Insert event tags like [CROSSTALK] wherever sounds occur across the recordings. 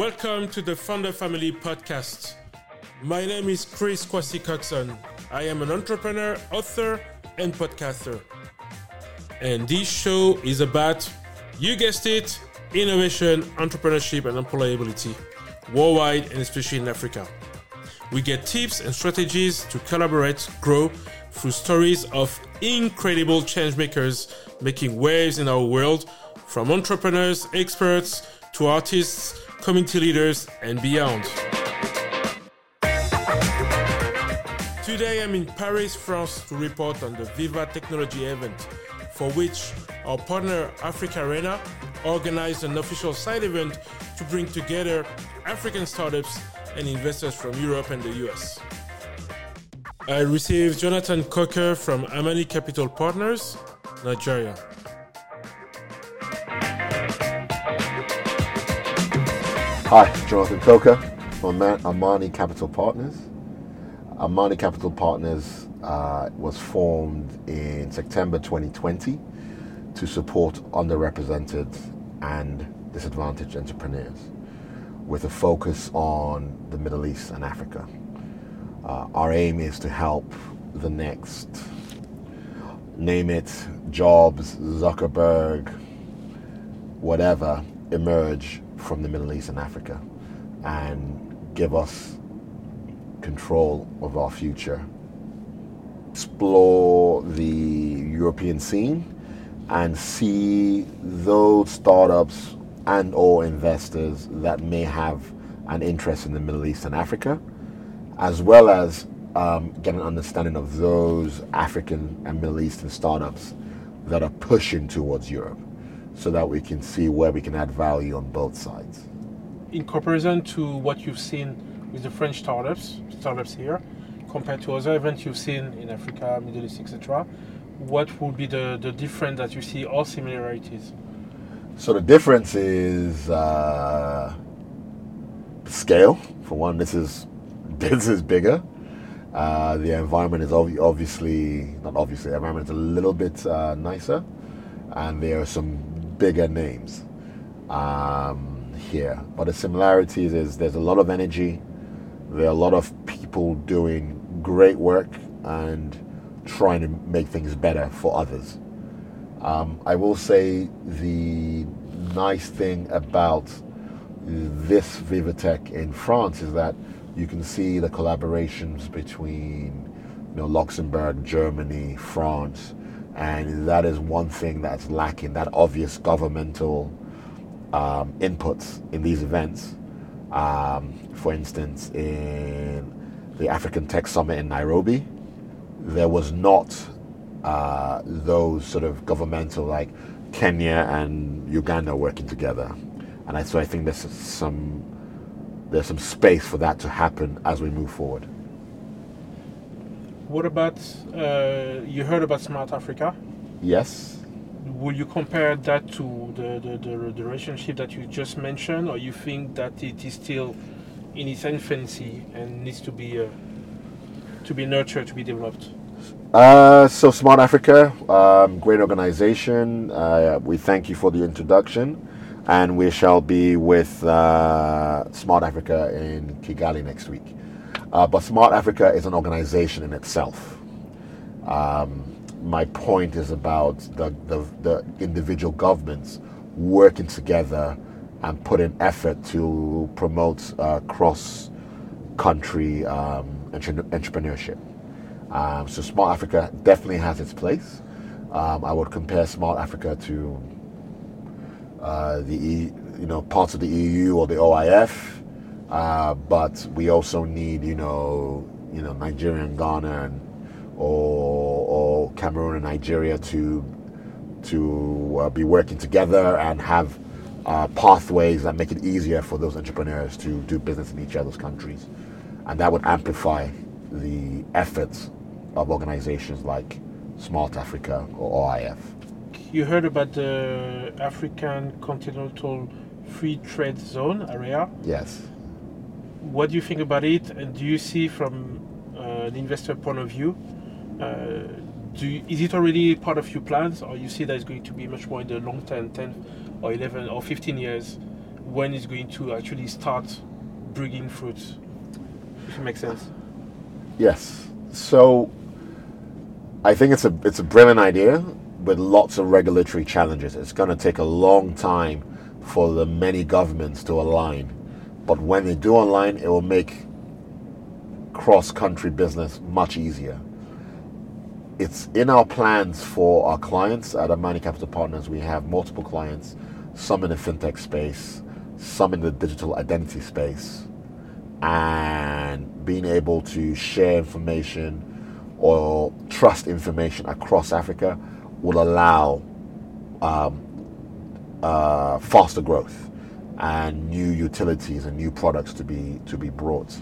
Welcome to the Founder Family podcast. My name is Chris Kwasi Coxon. I am an entrepreneur, author, and podcaster. And this show is about, you guessed it, innovation, entrepreneurship, and employability worldwide and especially in Africa. We get tips and strategies to collaborate, grow through stories of incredible changemakers making waves in our world, from entrepreneurs, experts, to artists, community leaders, and beyond. Today I'm in Paris, France to report on the Viva Technology event, for which our partner Africa Arena organized an official side event to bring together African startups and investors from Europe and the US. I received Jonathan Coker from Amani Capital Partners, Nigeria. Hi, Jonathan Coker from Amani Capital Partners. Amani Capital Partners uh, was formed in September 2020 to support underrepresented and disadvantaged entrepreneurs with a focus on the Middle East and Africa. Uh, our aim is to help the next, name it, Jobs, Zuckerberg, whatever, emerge from the Middle East and Africa and give us control of our future. Explore the European scene and see those startups and or investors that may have an interest in the Middle East and Africa, as well as um, get an understanding of those African and Middle Eastern startups that are pushing towards Europe so that we can see where we can add value on both sides. In comparison to what you've seen with the French startups, startups here, compared to other events you've seen in Africa, Middle East, etc., what would be the, the difference that you see or similarities? So the difference is uh, scale. For one, this is [LAUGHS] this is bigger. Uh, the environment is ob- obviously not obviously. The environment is a little bit uh, nicer, and there are some bigger names um, here. But the similarities is there's a lot of energy. There are a lot of people doing great work and trying to make things better for others. Um, I will say the nice thing about this Vivatech in France is that you can see the collaborations between you know, Luxembourg, Germany, France, and that is one thing that's lacking that obvious governmental um, inputs in these events. Um, for instance, in the African Tech Summit in Nairobi, there was not uh, those sort of governmental like Kenya and Uganda working together, and I, so I think there's some there's some space for that to happen as we move forward. What about uh, you heard about Smart Africa? Yes. Will you compare that to the, the, the, the relationship that you just mentioned, or you think that it is still in its infancy and needs to be uh, to be nurtured, to be developed? Uh, so Smart Africa, um, great organization. Uh, we thank you for the introduction, and we shall be with uh, Smart Africa in Kigali next week. Uh, but Smart Africa is an organization in itself. Um, my point is about the, the, the individual governments working together and putting effort to promote uh, cross country um, entre- entrepreneurship. Um, so Smart Africa definitely has its place. Um, I would compare Smart Africa to uh, the you know parts of the EU or the OIF, uh, but we also need you know you know Nigeria and Ghana and or, or Cameroon and Nigeria to to uh, be working together and have uh, pathways that make it easier for those entrepreneurs to do business in each other's countries, and that would amplify the efforts of organizations like Smart Africa or OIF. You heard about the African Continental Free Trade Zone area. Yes. What do you think about it? And do you see from uh, an investor point of view, uh, you, is it already part of your plans, or you see that it's going to be much more in the long term, 10 or 11 or 15 years, when it's going to actually start bringing fruits. If it makes sense. Yes. So I think it's a it's a brilliant idea with lots of regulatory challenges. It's going to take a long time for the many governments to align. But when they do online, it will make cross-country business much easier. It's in our plans for our clients at Amani Capital Partners. We have multiple clients, some in the fintech space, some in the digital identity space, and being able to share information or trust information across Africa will allow um, uh, faster growth and new utilities and new products to be to be brought.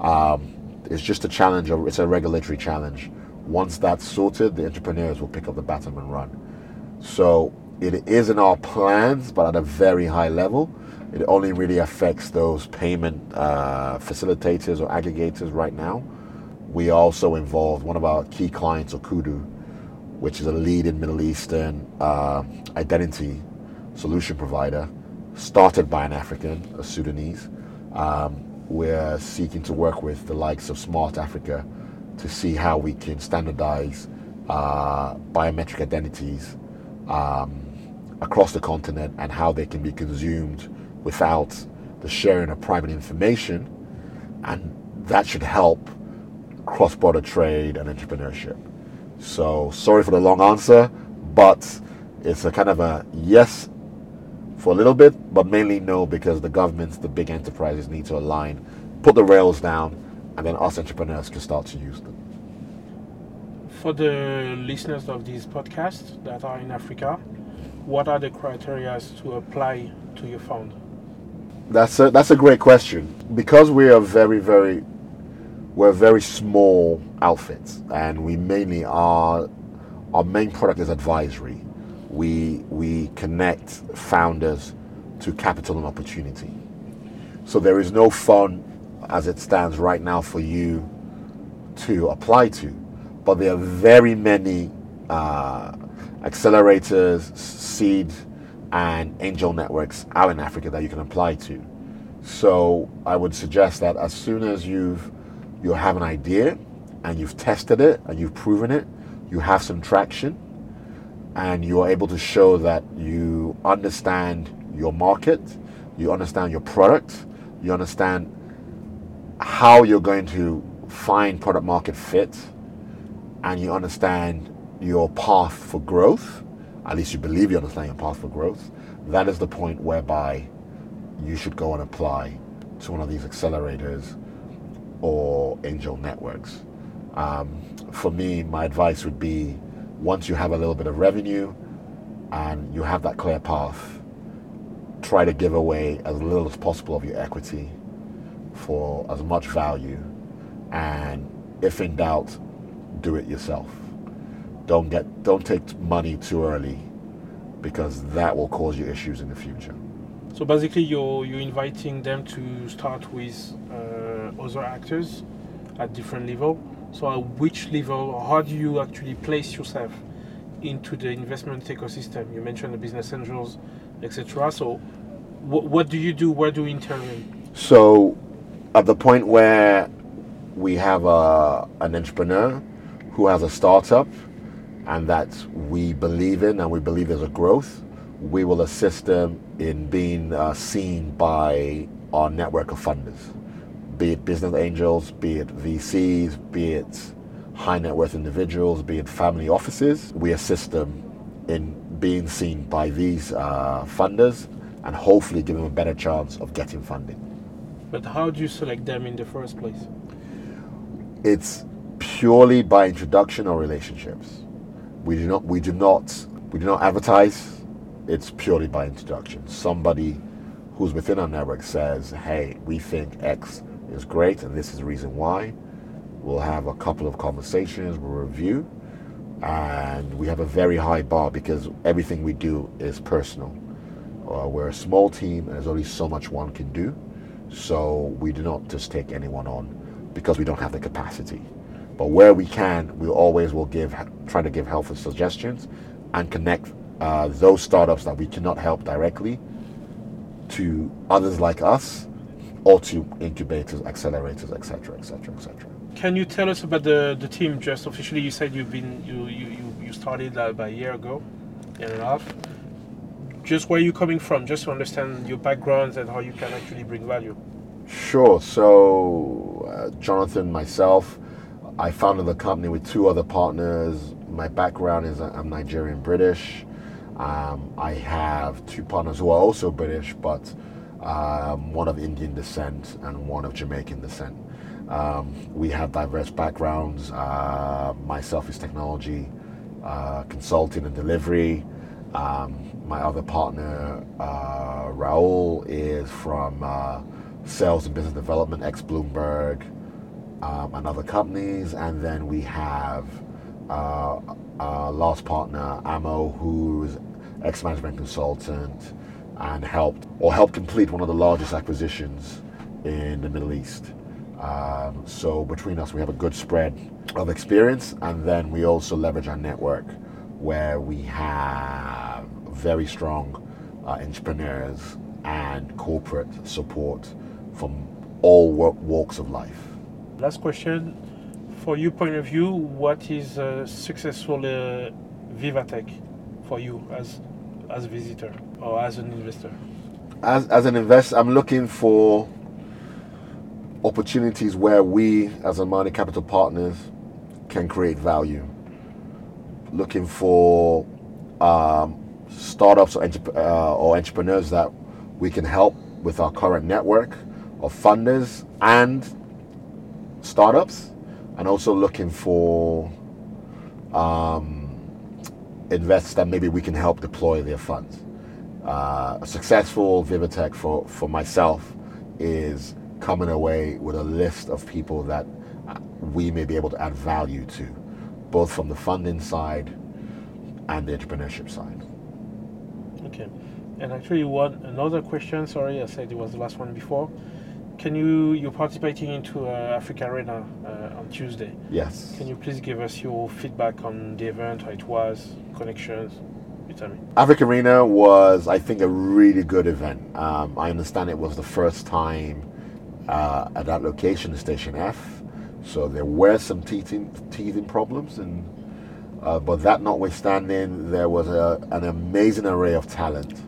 Um, it's just a challenge. It's a regulatory challenge. Once that's sorted, the entrepreneurs will pick up the baton and run. So it is in our plans, but at a very high level. It only really affects those payment uh, facilitators or aggregators right now. We also involved one of our key clients, Uqudo, which is a leading Middle Eastern uh, identity solution provider, started by an African, a Sudanese. Um, we're seeking to work with the likes of Smart Africa to see how we can standardize uh, biometric identities um, across the continent and how they can be consumed without the sharing of private information. And that should help cross border trade and entrepreneurship. So, sorry for the long answer, but it's a kind of a yes for a little bit, but mainly no because the governments, the big enterprises need to align, put the rails down, and then us entrepreneurs can start to use them. For the listeners of this podcast that are in Africa, what are the criteria to apply to your fund? That's a, that's a great question because we are very very we're very small outfits, and we mainly are our main product is advisory we we connect founders to capital and opportunity. So there is no fund as it stands right now for you to apply to, but there are very many uh, accelerators, seed, and angel networks out in Africa that you can apply to. So I would suggest that as soon as you've you have an idea and you've tested it and you've proven it, you have some traction, and you are able to show that you understand your market, you understand your product, you understand how you're going to find product market fit, and you understand your path for growth, at least you believe you understand your path for growth, that is the point whereby you should go and apply to one of these accelerators or angel networks. Um, for me, my advice would be once you have a little bit of revenue and you have that clear path, try to give away as little as possible of your equity for as much value. And if in doubt, do it yourself. Don't get don't take money too early because that will cause you issues in the future. So basically, you're you're inviting them to start with uh, other actors at different level so at which level, how do you actually place yourself into the investment ecosystem? You mentioned the business angels, etc. So wh- what do you do? Where do you intervene? So at the point where we have a, an entrepreneur who has a startup and that we believe in and we believe there's a growth, we will assist them in being uh, seen by our network of funders be it business angels, be it VCs, be it high net worth individuals, be it family offices. We assist them in being seen by these uh, funders and hopefully give them a better chance of getting funding. But how do you select them in the first place? It's purely by introduction or relationships. We do not we do not we do not advertise. It's purely by introduction. Somebody who's within our network says, "Hey, we think X is great, and this is the reason why. We'll have a couple of conversations, we'll review, and we have a very high bar because everything we do is personal. Uh, we're a small team, and there's only so much one can do, so we do not just take anyone on because we don't have the capacity. But where we can, we always will give, try to give helpful suggestions and connect uh, those startups that we cannot help directly to others like us or to incubators, accelerators, etc., etc., etc. Can you tell us about the, the team? Just officially, you said you've been you you, you, you started uh, about a year ago, year and a half. Just where you're coming from, just to understand your backgrounds and how you can actually bring value. Sure. So, uh, Jonathan, myself, I founded the company with two other partners. My background is I'm Nigerian British. Um, I have two partners who are also British, but um, one of Indian descent and one of Jamaican descent. Um, we have diverse backgrounds. Uh, myself is technology, uh, consulting and delivery. Um, my other partner, uh, Raul, is from uh, sales and business development, ex Bloomberg, um, and other companies. And then we have uh, our last partner, Amo, who's ex management consultant and helped or helped complete one of the largest acquisitions in the Middle East. Um, so between us, we have a good spread of experience, and then we also leverage our network where we have very strong uh, entrepreneurs and corporate support from all walks of life. Last question. For your point of view, what is a successful uh, Vivatech for you as as a visitor or as an investor? As, as an investor, I'm looking for opportunities where we, as Amani Capital Partners, can create value. Looking for um, startups or, uh, or entrepreneurs that we can help with our current network of funders and startups, and also looking for um, investors that maybe we can help deploy their funds. Uh, a successful Vivatech for, for myself is coming away with a list of people that we may be able to add value to, both from the funding side and the entrepreneurship side. Okay. And actually, one another question. Sorry, I said it was the last one before. Can you you're participating into uh, Africa Arena uh, on Tuesday? Yes. Can you please give us your feedback on the event, how it was, connections? You tell me. Africa Arena was, I think, a really good event. Um, I understand it was the first time uh, at that location, Station F. So there were some teething, teething problems, and uh, but that notwithstanding, there was a, an amazing array of talent.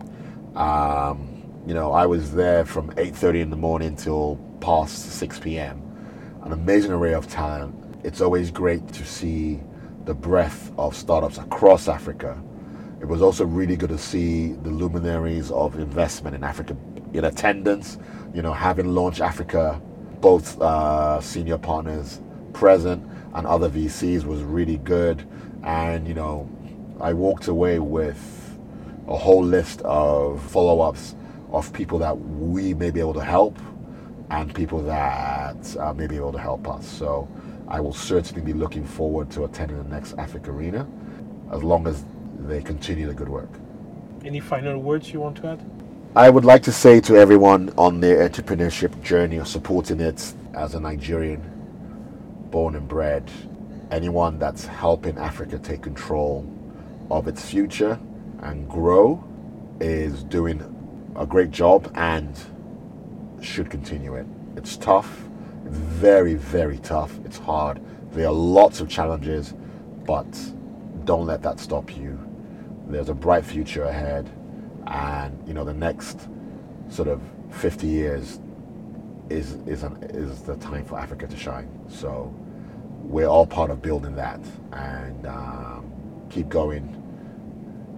Um, you know, I was there from 8:30 in the morning till past 6 p.m. An amazing array of talent. It's always great to see the breadth of startups across Africa. It was also really good to see the luminaries of investment in Africa in attendance. You know, having Launch Africa, both uh, senior partners present and other VCs was really good. And you know, I walked away with a whole list of follow-ups of people that we may be able to help and people that uh, may be able to help us. So I will certainly be looking forward to attending the next Africa Arena as long as they continue the good work. Any final words you want to add? I would like to say to everyone on their entrepreneurship journey or supporting it as a Nigerian born and bred, anyone that's helping Africa take control of its future and grow is doing a great job and should continue it. It's tough, very, very tough. It's hard. There are lots of challenges, but don't let that stop you. There's a bright future ahead, and you know the next sort of 50 years is is an, is the time for Africa to shine. So we're all part of building that, and um, keep going.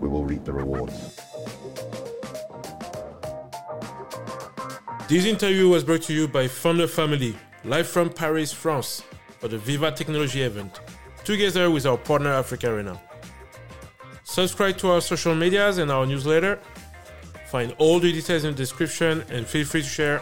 We will reap the rewards. This interview was brought to you by Founder Family, live from Paris, France, for the Viva Technology event, together with our partner Africa Arena. Subscribe to our social medias and our newsletter. Find all the details in the description and feel free to share.